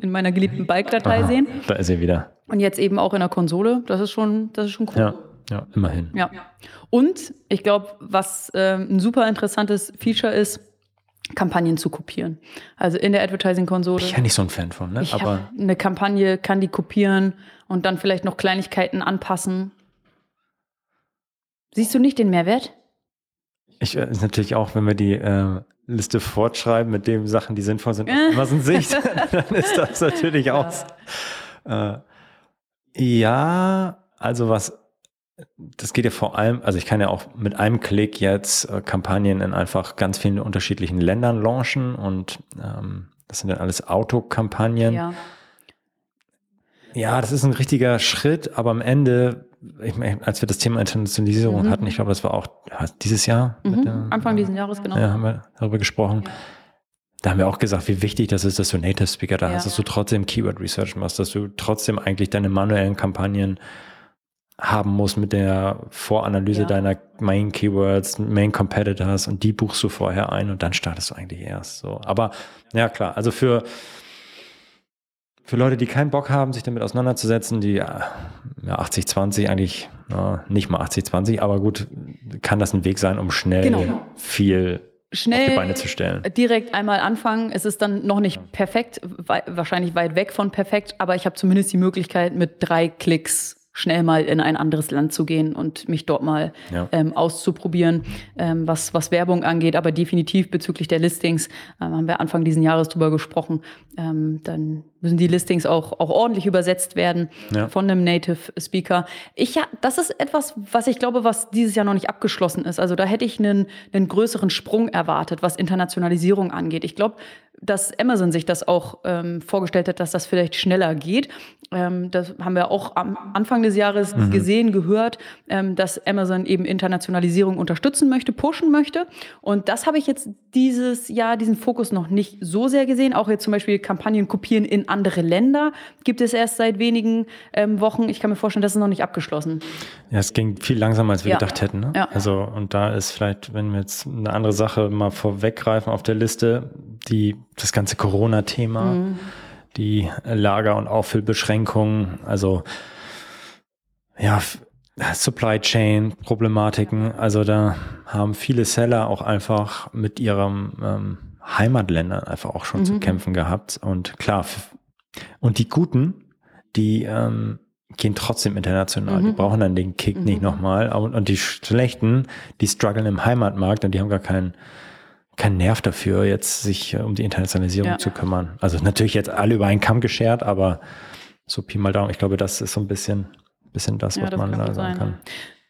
in meiner geliebten Bike-Datei sehen. Da ist sie wieder. Und jetzt eben auch in der Konsole. Das ist schon, das ist schon cool. Ja. Ja, immerhin. Ja. Und ich glaube, was äh, ein super interessantes Feature ist, Kampagnen zu kopieren. Also in der Advertising-Konsole. Bin ich ja nicht so ein Fan von, ne? Ich Aber eine Kampagne kann die kopieren und dann vielleicht noch Kleinigkeiten anpassen. Siehst du nicht den Mehrwert? Ich äh, ist natürlich auch, wenn wir die äh, Liste fortschreiben mit den Sachen, die sinnvoll sind aus Amazon-Sicht, [laughs] dann ist das natürlich auch. Äh, ja, also was das geht ja vor allem, also ich kann ja auch mit einem Klick jetzt äh, Kampagnen in einfach ganz vielen unterschiedlichen Ländern launchen und ähm, das sind dann alles Autokampagnen. Ja. ja, das ist ein richtiger Schritt, aber am Ende, ich meine, als wir das Thema Internationalisierung mhm. hatten, ich glaube, das war auch dieses Jahr. Mhm. Der, Anfang dieses Jahres, genau. Ja, haben wir darüber gesprochen. Ja. Da haben wir auch gesagt, wie wichtig das ist, dass du Native Speaker da ja. hast, dass du trotzdem Keyword Research machst, dass du trotzdem eigentlich deine manuellen Kampagnen haben musst mit der Voranalyse ja. deiner Main Keywords, Main Competitors und die buchst du vorher ein und dann startest du eigentlich erst so. Aber ja klar, also für für Leute, die keinen Bock haben, sich damit auseinanderzusetzen, die ja, 80-20 eigentlich, na, nicht mal 80-20, aber gut, kann das ein Weg sein, um schnell genau. viel schnell auf die Beine zu stellen. Direkt einmal anfangen. Es ist dann noch nicht perfekt, wahrscheinlich weit weg von perfekt, aber ich habe zumindest die Möglichkeit, mit drei Klicks schnell mal in ein anderes Land zu gehen und mich dort mal ja. ähm, auszuprobieren, ähm, was, was Werbung angeht. Aber definitiv bezüglich der Listings ähm, haben wir Anfang diesen Jahres drüber gesprochen. Ähm, dann müssen die Listings auch, auch ordentlich übersetzt werden ja. von einem Native Speaker. Ich ja, das ist etwas, was ich glaube, was dieses Jahr noch nicht abgeschlossen ist. Also da hätte ich einen, einen größeren Sprung erwartet, was Internationalisierung angeht. Ich glaube, dass Amazon sich das auch ähm, vorgestellt hat, dass das vielleicht schneller geht. Ähm, das haben wir auch am Anfang des Jahres mhm. gesehen, gehört, ähm, dass Amazon eben Internationalisierung unterstützen möchte, pushen möchte. Und das habe ich jetzt dieses Jahr, diesen Fokus noch nicht so sehr gesehen. Auch jetzt zum Beispiel Kampagnen kopieren in andere Länder gibt es erst seit wenigen ähm, Wochen. Ich kann mir vorstellen, das ist noch nicht abgeschlossen. Ja, es ging viel langsamer, als wir ja. gedacht hätten. Ne? Ja. Also, und da ist vielleicht, wenn wir jetzt eine andere Sache mal vorweggreifen auf der Liste, die, das ganze Corona-Thema. Mhm die Lager- und Auffüllbeschränkungen, also ja, Supply Chain Problematiken. Also da haben viele Seller auch einfach mit ihrem ähm, Heimatländern einfach auch schon mhm. zu kämpfen gehabt. Und klar, und die Guten, die ähm, gehen trotzdem international. Mhm. Die brauchen dann den Kick mhm. nicht nochmal. Und, und die Schlechten, die strugglen im Heimatmarkt und die haben gar keinen kein Nerv dafür, jetzt sich äh, um die Internationalisierung ja. zu kümmern. Also natürlich jetzt alle über einen Kamm geschert, aber so Pi mal Daumen, ich glaube, das ist so ein bisschen, bisschen das, was ja, das man da sagen kann.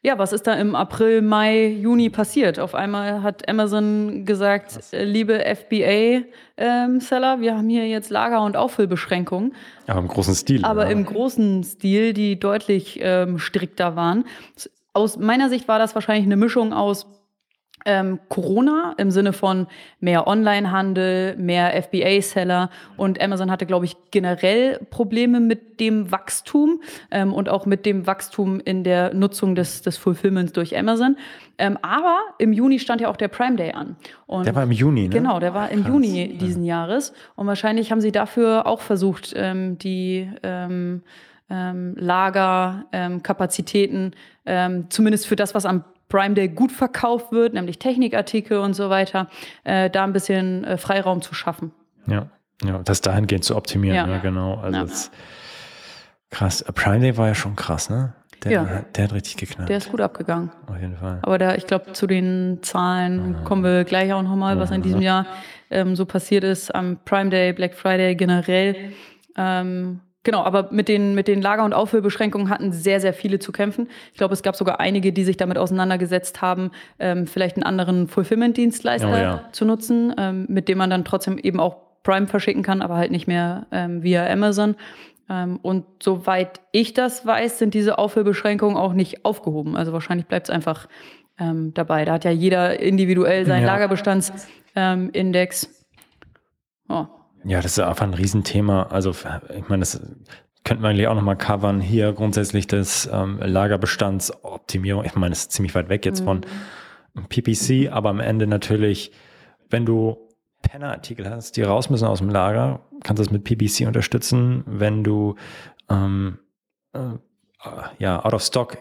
Ja, was ist da im April, Mai, Juni passiert? Auf einmal hat Amazon gesagt, was? Äh, liebe FBA-Seller, ähm, wir haben hier jetzt Lager- und Auffüllbeschränkungen. Aber im großen Stil. Aber oder? im großen Stil, die deutlich ähm, strikter waren. Aus meiner Sicht war das wahrscheinlich eine Mischung aus ähm, Corona im Sinne von mehr Onlinehandel, mehr FBA-Seller und Amazon hatte, glaube ich, generell Probleme mit dem Wachstum ähm, und auch mit dem Wachstum in der Nutzung des, des Fulfillments durch Amazon. Ähm, aber im Juni stand ja auch der Prime Day an. Und der war im Juni, ne? Genau, der war im Krass. Juni diesen Jahres. Und wahrscheinlich haben sie dafür auch versucht, ähm, die ähm, ähm, Lagerkapazitäten, ähm, zumindest für das, was am Prime Day gut verkauft wird, nämlich Technikartikel und so weiter, äh, da ein bisschen äh, Freiraum zu schaffen. Ja, ja, das dahingehend zu optimieren, ja, ja genau. Also ja. krass. Prime Day war ja schon krass, ne? Der, ja. der hat richtig geknallt. Der ist gut abgegangen. Auf jeden Fall. Aber da, ich glaube, zu den Zahlen kommen wir gleich auch nochmal, was in diesem Jahr ähm, so passiert ist am Prime Day, Black Friday generell. Ähm, Genau, aber mit den, mit den Lager- und Auffüllbeschränkungen hatten sehr, sehr viele zu kämpfen. Ich glaube, es gab sogar einige, die sich damit auseinandergesetzt haben, ähm, vielleicht einen anderen Fulfillment-Dienstleister oh, ja. zu nutzen, ähm, mit dem man dann trotzdem eben auch Prime verschicken kann, aber halt nicht mehr ähm, via Amazon. Ähm, und soweit ich das weiß, sind diese Auffüllbeschränkungen auch nicht aufgehoben. Also wahrscheinlich bleibt es einfach ähm, dabei. Da hat ja jeder individuell seinen ja. Lagerbestandsindex. Oh, ja, das ist einfach ein Riesenthema. Also ich meine, das könnten wir eigentlich auch nochmal covern. Hier grundsätzlich das ähm, Lagerbestandsoptimierung. Ich meine, das ist ziemlich weit weg jetzt mhm. von PPC, aber am Ende natürlich, wenn du Penner-Artikel hast, die raus müssen aus dem Lager, kannst du das mit PPC unterstützen. Wenn du ähm, äh, ja, out of stock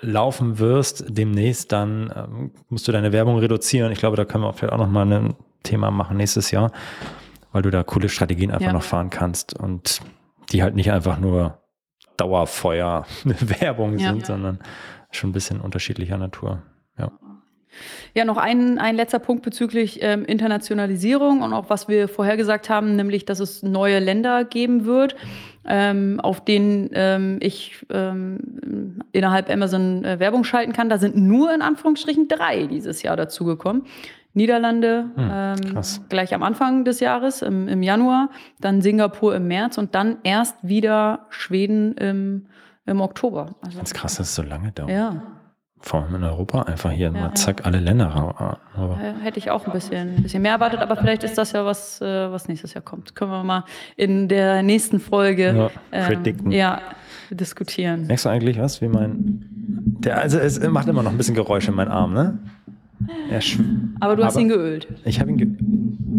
laufen wirst demnächst, dann ähm, musst du deine Werbung reduzieren. Ich glaube, da können wir vielleicht auch nochmal ein Thema machen nächstes Jahr weil du da coole Strategien einfach ja. noch fahren kannst und die halt nicht einfach nur Dauerfeuer [laughs] Werbung ja. sind, sondern schon ein bisschen unterschiedlicher Natur. Ja. Ja, noch ein, ein letzter Punkt bezüglich ähm, Internationalisierung und auch was wir vorher gesagt haben, nämlich, dass es neue Länder geben wird, ähm, auf denen ähm, ich ähm, innerhalb Amazon äh, Werbung schalten kann. Da sind nur in Anführungsstrichen drei dieses Jahr dazugekommen. Niederlande hm, ähm, gleich am Anfang des Jahres, im, im, Januar, dann Singapur im März und dann erst wieder Schweden im, im Oktober. Also, das ist krass, dass es so lange dauert. Ja. Vor allem in Europa einfach hier ja, mal zack, alle Länder. Aber Hätte ich auch ein bisschen, ein bisschen mehr erwartet, aber vielleicht ist das ja was, äh, was nächstes Jahr kommt. Können wir mal in der nächsten Folge ja, ähm, ja, diskutieren. Merkst du eigentlich was, wie mein. Der, also es macht immer noch ein bisschen Geräusche in meinem Arm, ne? Aber du hast aber ihn geölt. Ich habe ihn geölt.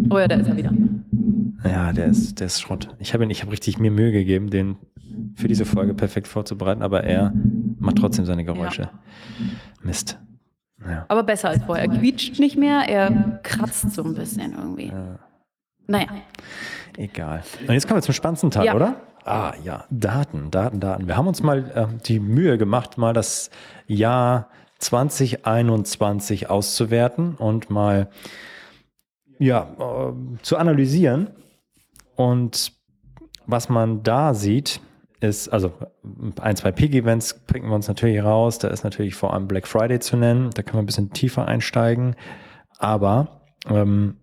Oh ja, da ist er wieder. Ja, der ist, der ist Schrott. Ich habe ich habe richtig mir Mühe gegeben, den für diese Folge perfekt vorzubereiten, aber er macht trotzdem seine Geräusche. Ja. Mist. Ja. Aber besser als vorher. Er quietscht nicht mehr, er kratzt so ein bisschen irgendwie. Ja. Naja. Egal. Und jetzt kommen wir zum spannendsten Teil, ja. oder? Ah ja, Daten, Daten, Daten. Wir haben uns mal äh, die Mühe gemacht, mal das Jahr 2021 auszuwerten und mal ja, äh, zu analysieren. Und was man da sieht, ist, also ein, zwei Pig-Events bringen wir uns natürlich raus. Da ist natürlich vor allem Black Friday zu nennen. Da können wir ein bisschen tiefer einsteigen. Aber ähm,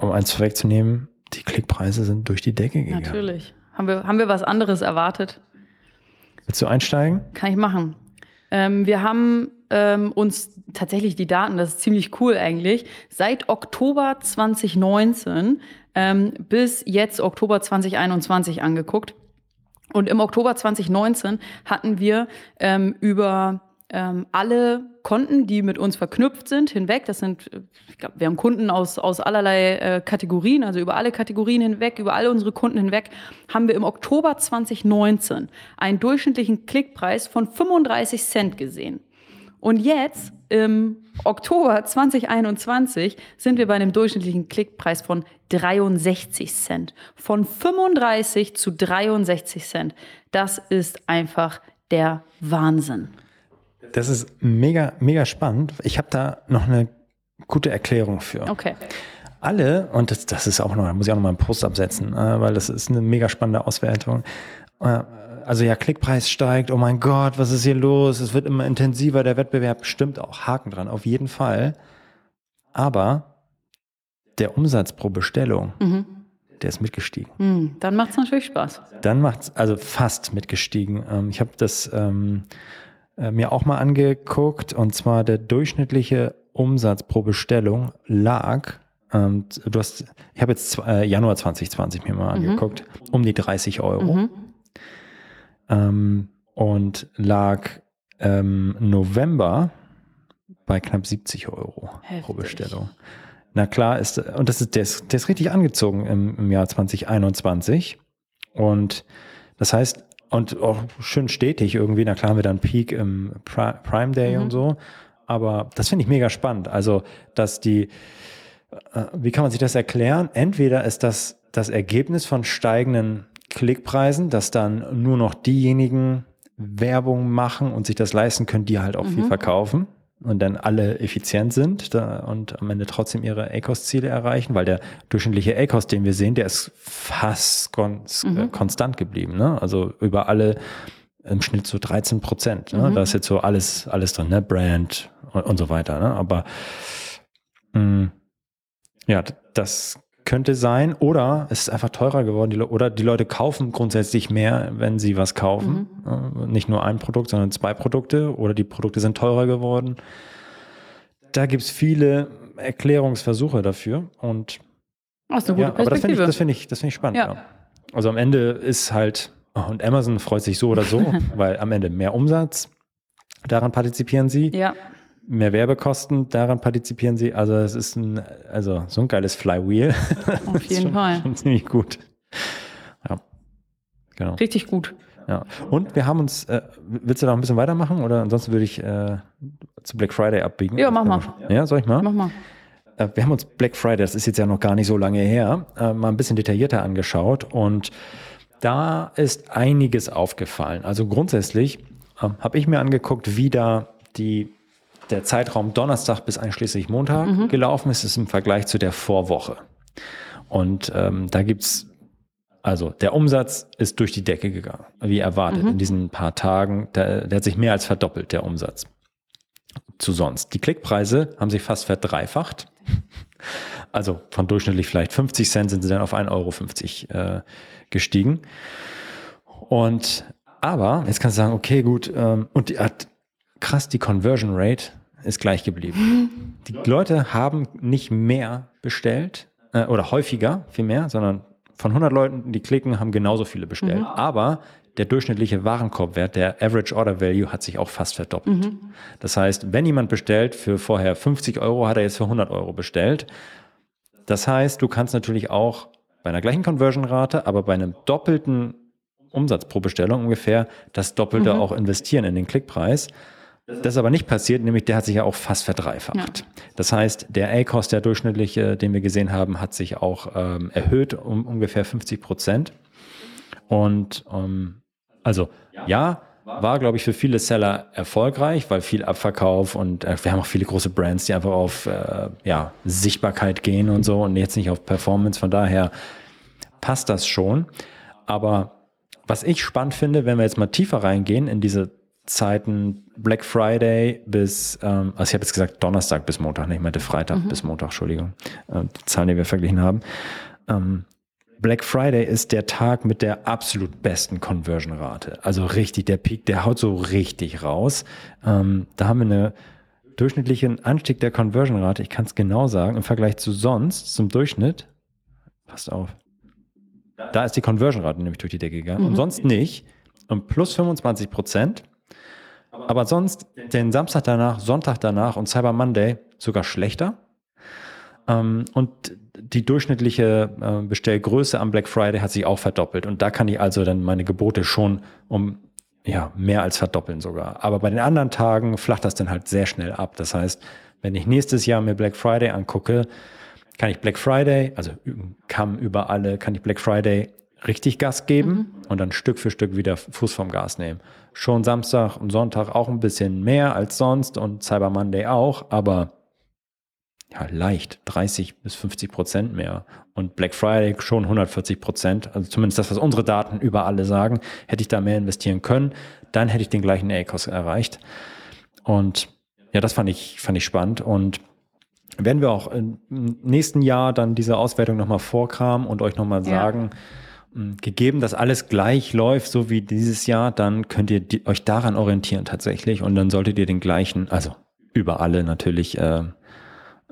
um eins vorwegzunehmen, die Klickpreise sind durch die Decke gegangen. Natürlich. Haben wir, haben wir was anderes erwartet? Willst du einsteigen? Kann ich machen. Ähm, wir haben ähm, uns tatsächlich die Daten, das ist ziemlich cool eigentlich, seit Oktober 2019 ähm, bis jetzt Oktober 2021 angeguckt. Und im Oktober 2019 hatten wir ähm, über ähm, alle Konten, die mit uns verknüpft sind, hinweg. Das sind, ich glaube, wir haben Kunden aus, aus allerlei äh, Kategorien, also über alle Kategorien hinweg, über alle unsere Kunden hinweg, haben wir im Oktober 2019 einen durchschnittlichen Klickpreis von 35 Cent gesehen. Und jetzt, im Oktober 2021, sind wir bei einem durchschnittlichen Klickpreis von 63 Cent. Von 35 zu 63 Cent. Das ist einfach der Wahnsinn. Das ist mega, mega spannend. Ich habe da noch eine gute Erklärung für. Okay. Alle, und das, das ist auch noch, da muss ich auch noch mal einen Post absetzen, äh, weil das ist eine mega spannende Auswertung. Äh, also ja, Klickpreis steigt, oh mein Gott, was ist hier los? Es wird immer intensiver, der Wettbewerb stimmt auch, Haken dran, auf jeden Fall. Aber der Umsatz pro Bestellung, mhm. der ist mitgestiegen. Mhm, dann macht es natürlich Spaß. Dann macht es, also fast mitgestiegen. Ähm, ich habe das ähm, äh, mir auch mal angeguckt und zwar der durchschnittliche Umsatz pro Bestellung lag, ähm, du hast, ich habe jetzt äh, Januar 2020 mir mal mhm. angeguckt, um die 30 Euro. Mhm. Ähm, und lag ähm, November bei knapp 70 Euro Heftig. pro Bestellung. Na klar ist, und das ist, der ist, der ist richtig angezogen im, im Jahr 2021. Und das heißt, und auch schön stetig irgendwie, na klar haben wir dann Peak im Prime Day mhm. und so. Aber das finde ich mega spannend. Also, dass die, äh, wie kann man sich das erklären? Entweder ist das das Ergebnis von steigenden Klickpreisen, dass dann nur noch diejenigen Werbung machen und sich das leisten können, die halt auch mhm. viel verkaufen und dann alle effizient sind da, und am Ende trotzdem ihre ACOS-Ziele erreichen, weil der durchschnittliche ACOS, den wir sehen, der ist fast kon mhm. äh, konstant geblieben. Ne? Also über alle im Schnitt so 13 Prozent. Ne? Mhm. Da ist jetzt so alles, alles drin, ne? Brand und, und so weiter. Ne? Aber mh, mm, ja, das könnte sein. Oder es ist einfach teurer geworden. Die oder die Leute kaufen grundsätzlich mehr, wenn sie was kaufen. Mhm. Nicht nur ein Produkt, sondern zwei Produkte. Oder die Produkte sind teurer geworden. Da gibt es viele Erklärungsversuche dafür. Und Ach, so, gute ja, aber das finde ich, das finde ich, das finde ich spannend. Ja. Ja. Also am Ende ist halt, und Amazon freut sich so oder so, [laughs] weil am Ende mehr Umsatz, daran partizipieren sie. Ja mehr Werbekosten, daran partizipieren sie. Also es ist ein, also so ein geiles Flywheel. [laughs] Auf jeden schon, Fall. Schon ziemlich gut. Ja, genau. Richtig gut. Ja. Und wir haben uns, äh, willst du noch ein bisschen weitermachen oder ansonsten würde ich äh, zu Black Friday abbiegen? Ja, mach mal. Ja, soll ich mal? Mach mal. Äh, wir haben uns Black Friday, das ist jetzt ja noch gar nicht so lange her, äh, mal ein bisschen detaillierter angeschaut und da ist einiges aufgefallen. Also grundsätzlich ähm, habe ich mir angeguckt, wie da die der Zeitraum Donnerstag bis einschließlich Montag mhm. gelaufen ist, ist im Vergleich zu der Vorwoche. Und ähm, da gibt's also der Umsatz ist durch die Decke gegangen, wie erwartet mhm. in diesen paar Tagen. Der, der hat sich mehr als verdoppelt, der Umsatz zu sonst. Die Klickpreise haben sich fast verdreifacht. [laughs] Also von durchschnittlich vielleicht 50 Cent sind sie dann auf 1,50 Euro äh, gestiegen. Und aber, jetzt kannst du sagen, okay, gut, ähm, und die hat krass, die Conversion Rate ist gleich geblieben. Die Leute haben nicht mehr bestellt äh, oder häufiger, viel mehr, sondern von 100 Leuten, die klicken, haben genauso viele bestellt. Mhm. Aber der durchschnittliche Warenkorbwert, der Average Order Value, hat sich auch fast verdoppelt. Mhm. Das heißt, wenn jemand bestellt für vorher 50 Euro, hat er jetzt für 100 Euro bestellt. Das heißt, du kannst natürlich auch bei einer gleichen Conversion-Rate, aber bei einem doppelten Umsatz pro Bestellung ungefähr das Doppelte mhm. auch investieren in den Klickpreis. Das ist aber nicht passiert, nämlich der hat sich ja auch fast verdreifacht. Ja. Das heißt, der A-Cost, der durchschnittliche, den wir gesehen haben, hat sich auch ähm, erhöht um ungefähr 50 Prozent. Und ähm, also ja, war, glaube ich, für viele Seller erfolgreich, weil viel Abverkauf und äh, wir haben auch viele große Brands, die einfach auf äh, ja, Sichtbarkeit gehen und so und jetzt nicht auf Performance. Von daher passt das schon. Aber was ich spannend finde, wenn wir jetzt mal tiefer reingehen in diese Zeiten Black Friday bis, ähm, also ich habe jetzt gesagt Donnerstag bis Montag, nicht, ich meinte Freitag mhm. bis Montag, Entschuldigung, äh, die Zahlen, die wir verglichen haben. Ähm, Black Friday ist der Tag mit der absolut besten Conversion-Rate. Also richtig, der Peak, der haut so richtig raus. Ähm, da haben wir eine durchschnittlichen Anstieg der Conversion-Rate, ich kann es genau sagen, im Vergleich zu sonst, zum Durchschnitt, passt auf, da ist die Conversion-Rate nämlich durch die Decke gegangen mhm. und sonst nicht. Und plus 25 Prozent aber sonst den Samstag danach, Sonntag danach und Cyber Monday sogar schlechter. Ähm, und die durchschnittliche äh, Bestellgröße am Black Friday hat sich auch verdoppelt. Und da kann ich also dann meine Gebote schon um ja, mehr als verdoppeln sogar. Aber bei den anderen Tagen flacht das dann halt sehr schnell ab. Das heißt, wenn ich nächstes Jahr mir Black Friday angucke, kann ich Black Friday, also kam über alle, kann ich Black Friday richtig Gas geben mhm. und dann Stück für Stück wieder Fuß vom Gas nehmen. Schon Samstag und Sonntag auch ein bisschen mehr als sonst und Cyber Monday auch, aber ja, leicht 30 bis 50 Prozent mehr. Und Black Friday schon 140 Prozent, also zumindest das, was unsere Daten über alle sagen. Hätte ich da mehr investieren können, dann hätte ich den gleichen A-Cost erreicht. Und ja, das fand ich, fand ich spannend. Und werden wir auch im nächsten Jahr dann diese Auswertung nochmal vorkramen und euch nochmal sagen, ja gegeben, dass alles gleich läuft, so wie dieses Jahr, dann könnt ihr euch daran orientieren tatsächlich und dann solltet ihr den gleichen, also über alle natürlich, äh,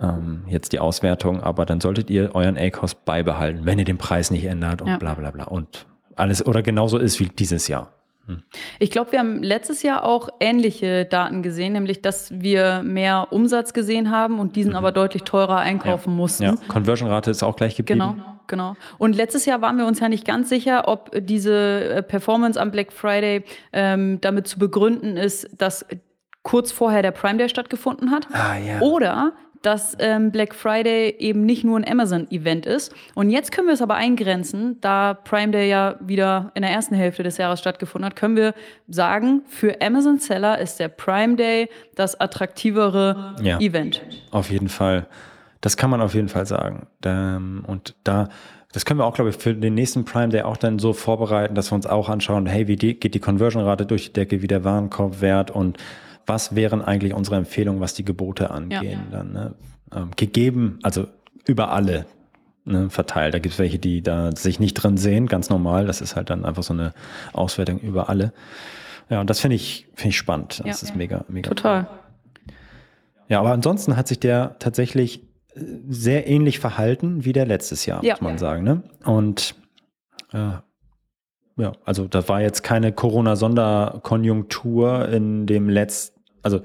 ähm, jetzt die Auswertung, aber dann solltet ihr euren A-Cost beibehalten, wenn ihr den Preis nicht ändert und ja. bla bla bla und alles oder genauso ist wie dieses Jahr. Hm. Ich glaube, wir haben letztes Jahr auch ähnliche Daten gesehen, nämlich dass wir mehr Umsatz gesehen haben und diesen mhm. aber deutlich teurer einkaufen ja. mussten. Ja, Conversion-Rate ist auch gleich geblieben. Genau, genau. Und letztes Jahr waren wir uns ja nicht ganz sicher, ob diese äh, Performance am Black Friday ähm, damit zu begründen ist, dass kurz vorher der Prime Day stattgefunden hat. Ah, ja. Oder dass ähm, Black Friday eben nicht nur ein Amazon-Event ist. Und jetzt können wir es aber eingrenzen, da Prime Day ja wieder in der ersten Hälfte des Jahres stattgefunden hat, können wir sagen, für Amazon-Seller ist der Prime Day das attraktivere ja, Event. Auf jeden Fall. Das kann man auf jeden Fall sagen. Und da, das können wir auch, glaube ich, für den nächsten Prime Day auch dann so vorbereiten, dass wir uns auch anschauen, hey, wie die, geht die Conversion-Rate durch die Decke, wie der Warenkorbwert und was wären eigentlich unsere Empfehlungen, was die Gebote angehen. Ja. Dann, ne? ähm, gegeben, also über alle ne, verteilt. Da gibt es welche, die da sich nicht drin sehen, ganz normal. Das ist halt dann einfach so eine Auswertung über alle. Ja, und das finde ich, finde ich spannend. Das ja. ist mega, mega. Total. Cool. Ja, aber ansonsten hat sich der tatsächlich sehr ähnlich verhalten wie der letztes Jahr, ja. muss man sagen. Ne? Und äh, ja, also da war jetzt keine Corona-Sonderkonjunktur in dem letzten also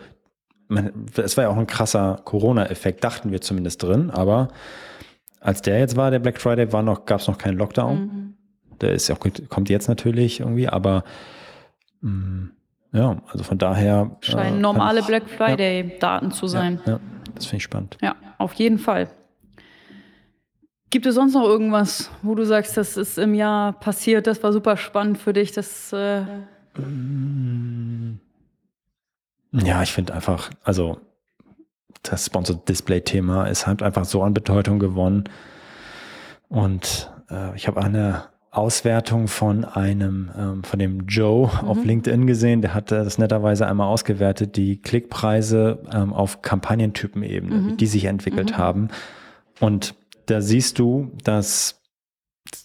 man, es war ja auch ein krasser Corona-Effekt, dachten wir zumindest drin, aber als der jetzt war, der Black Friday, war noch, gab es noch keinen Lockdown. Mhm. Der ist ja kommt jetzt natürlich irgendwie, aber mh, mm, ja, also von daher. Scheinen äh, normale ich, Black Friday-Daten ja, zu sein. Ja, ja das finde ich spannend. Ja, auf jeden Fall. Gibt es sonst noch irgendwas, wo du sagst, das ist im Jahr passiert, das war super spannend für dich? Das äh mm. Ja, ich finde einfach, also das Sponsored Display-Thema ist halt einfach so an Bedeutung gewonnen. Und äh, ich habe eine Auswertung von einem, ähm, von dem Joe mhm. auf LinkedIn gesehen, der hat das netterweise einmal ausgewertet, die Klickpreise ähm, auf Kampagnentypenebene, mhm. die sich entwickelt mhm. haben. Und da siehst du, dass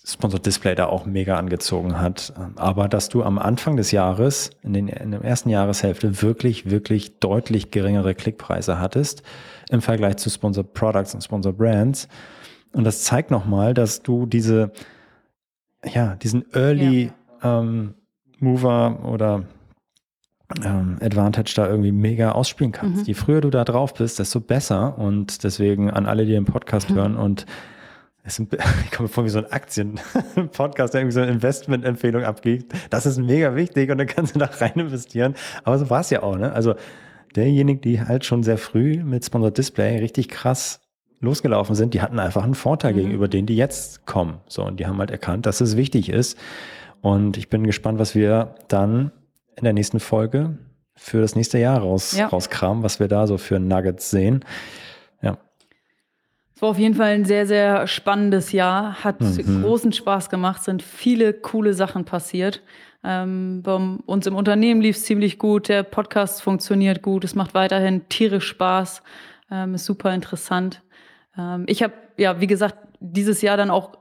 Sponsored Display da auch mega angezogen hat. Aber dass du am Anfang des Jahres, in, den, in der ersten Jahreshälfte, wirklich, wirklich deutlich geringere Klickpreise hattest im Vergleich zu Sponsored Products und Sponsored Brands. Und das zeigt nochmal, dass du diese, ja, diesen Early ja. ähm, Mover oder ähm, Advantage da irgendwie mega ausspielen kannst. Mhm. Je früher du da drauf bist, desto besser. Und deswegen an alle, die den Podcast mhm. hören und sind, [laughs] ich komme vor wie so ein Aktien-Podcast, der irgendwie so eine Investment-Empfehlung abgibt. Das ist mega wichtig und dann kannst du da rein investieren. Aber so war es ja auch, ne? Also derjenige, die halt schon sehr früh mit Sponsored Display richtig krass losgelaufen sind, die hatten einfach einen Vorteil mhm. gegenüber denen, die jetzt kommen. So, und die haben halt erkannt, dass es wichtig ist. Und ich bin gespannt, was wir dann in der nächsten Folge für das nächste Jahr raus, ja. rauskramen, was wir da so für Nuggets sehen. Es war auf jeden Fall ein sehr, sehr spannendes Jahr. Hat mhm. großen Spaß gemacht, sind viele coole Sachen passiert. Ähm, bei uns im Unternehmen lief es ziemlich gut, der Podcast funktioniert gut, es macht weiterhin tierisch Spaß, ähm, ist super interessant. Ähm, ich habe, ja, wie gesagt, dieses Jahr dann auch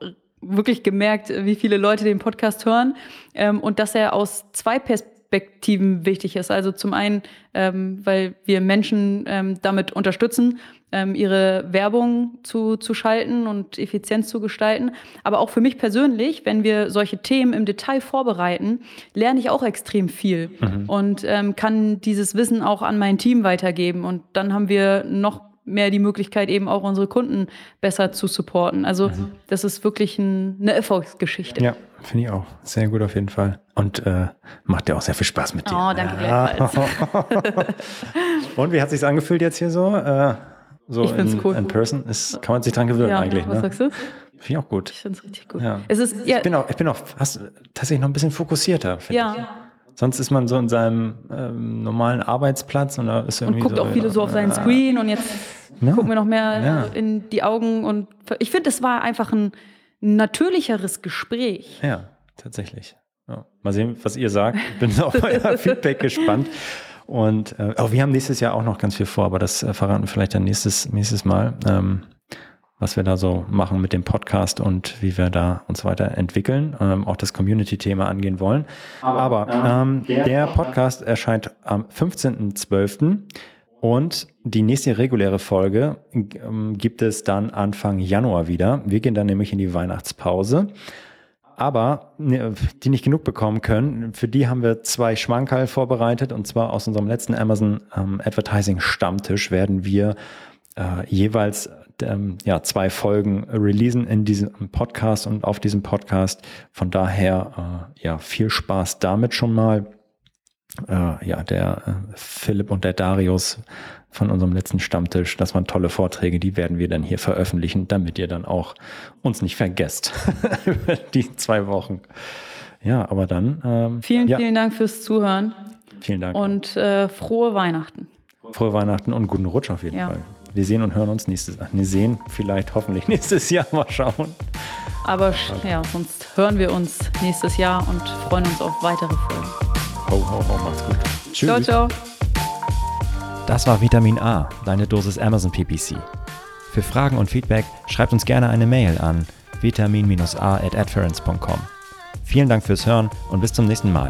wirklich gemerkt, wie viele Leute den Podcast hören ähm, und dass er aus zwei Perspektiven wichtig ist. Also zum einen, ähm, weil wir Menschen ähm, damit unterstützen, ähm, ihre Werbung zu, zu schalten und Effizienz zu gestalten. Aber auch für mich persönlich, wenn wir solche Themen im Detail vorbereiten, lerne ich auch extrem viel mhm. und ähm, kann dieses Wissen auch an mein Team weitergeben. Und dann haben wir noch mehr die Möglichkeit, eben auch unsere Kunden besser zu supporten. Also mhm. das ist wirklich ein, eine Erfolgsgeschichte. Ja, finde ich auch. Sehr gut auf jeden Fall. Und äh, macht ja auch sehr viel Spaß mit dir. Oh, danke gleichfalls. [laughs] Und wie hat sich angefühlt jetzt hier so? Äh, so ich in, cool. in person ist, kann man sich dran gewöhnen ja, eigentlich. Was ne? sagst du? Finde ich auch gut. Ich finde es richtig gut. Ja. Es ist, ja. Ich bin auch, ich bin auch fast tatsächlich noch ein bisschen fokussierter. Ja. Ich. Sonst ist man so in seinem ähm, normalen Arbeitsplatz und da ist irgendwie und guckt so, auch viele so auf seinen Screen und jetzt ja. gucken wir noch mehr ja. in die Augen und ich finde, es war einfach ein natürlicheres Gespräch. Ja, tatsächlich. Ja. Mal sehen, was ihr sagt. Ich bin [laughs] auf euer [laughs] Feedback gespannt. Und äh, auch wir haben nächstes Jahr auch noch ganz viel vor, aber das äh, verraten wir vielleicht dann nächstes, nächstes Mal. Ähm, was wir da so machen mit dem Podcast und wie wir da uns weiterentwickeln, ähm, auch das Community-Thema angehen wollen. Aber ähm, der Podcast erscheint am 15.12. Und die nächste reguläre Folge ähm, gibt es dann Anfang Januar wieder. Wir gehen dann nämlich in die Weihnachtspause. Aber ne, die nicht genug bekommen können, für die haben wir zwei Schmankerl vorbereitet. Und zwar aus unserem letzten Amazon ähm, Advertising Stammtisch werden wir äh, jeweils ähm, ja, zwei Folgen releasen in diesem Podcast und auf diesem Podcast. Von daher äh, ja viel Spaß damit schon mal. Äh, ja, der äh, Philipp und der Darius von unserem letzten Stammtisch. Das waren tolle Vorträge, die werden wir dann hier veröffentlichen, damit ihr dann auch uns nicht vergesst [laughs] über die zwei Wochen. Ja, aber dann. Ähm, vielen, ja. vielen Dank fürs Zuhören. Vielen Dank. Und äh, frohe Weihnachten. Frohe Weihnachten und guten Rutsch auf jeden ja. Fall. Wir sehen und hören uns nächstes Jahr. Wir sehen vielleicht hoffentlich [laughs] nächstes Jahr mal schauen. Aber ja, sonst hören wir uns nächstes Jahr und freuen uns auf weitere Folgen. Ho, ho, ho, macht's gut. Tschüss. Ciao, ciao. Das war Vitamin A, deine Dosis Amazon PPC. Für Fragen und Feedback schreibt uns gerne eine Mail an vitamin-a at Vielen Dank fürs Hören und bis zum nächsten Mal.